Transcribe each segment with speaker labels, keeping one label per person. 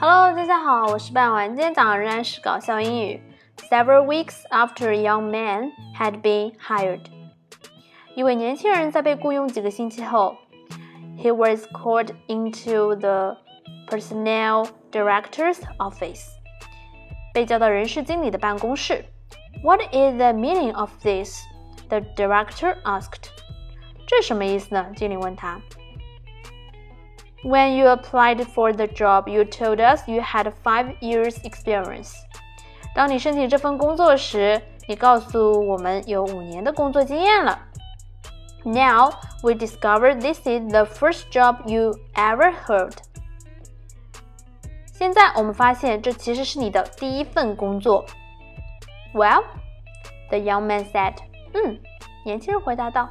Speaker 1: Hello，大家好，我是半晚。今天讲的仍然是搞笑英语。Several weeks after a young man had been hired，一位年轻人在被雇佣几个星期后，he was called into the personnel director's office，被叫到人事经理的办公室。What is the meaning of this? The director asked. 这什么意思呢？经理问他。 When you applied for the job, you told us you had five years experience. 当你申请这份工作时，你告诉我们有五年的工作经验了。Now we discover this is the first job you ever held. 现在我们发现这其实是你的第一份工作。Well, the young man said. 嗯，年轻人回答道。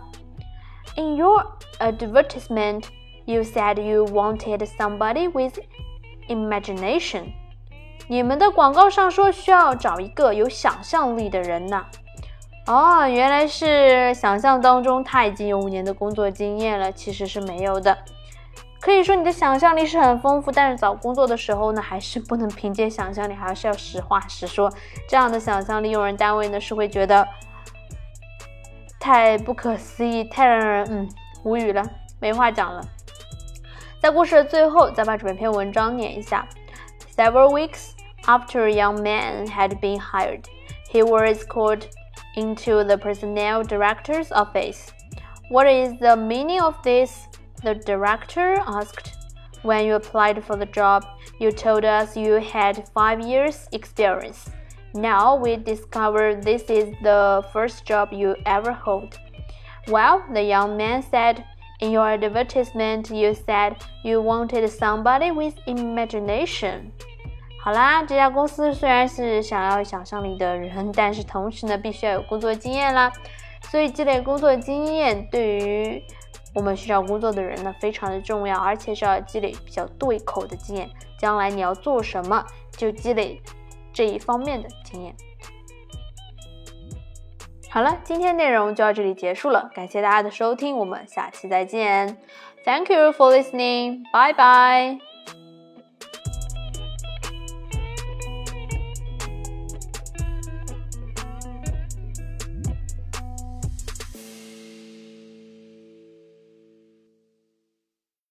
Speaker 1: In your advertisement. You said you wanted somebody with imagination. 你们的广告上说需要找一个有想象力的人呢。哦，原来是想象当中他已经有五年的工作经验了，其实是没有的。可以说你的想象力是很丰富，但是找工作的时候呢，还是不能凭借想象力，还是要实话实说。这样的想象力，用人单位呢是会觉得太不可思议，太让人嗯无语了，没话讲了。在故事的最后，再把整篇文章念一下。Several weeks after a young man had been hired, he was called into the personnel director's office. What is the meaning of this? The director asked. When you applied for the job, you told us you had five years' experience. Now we discover this is the first job you ever hold. Well, the young man said, in your advertisement, you said you wanted somebody with imagination. 好啦，这家公司虽然是想要想象力的人，但是同时呢，必须要有工作经验啦。所以积累工作经验对于我们需要工作的人呢，非常的重要，而且是要积累比较对口的经验。将来你要做什么，就积累这一方面的经验。好了，今天内容就到这里结束了，感谢大家的收听，我们下期再见。Thank you for listening. Bye bye.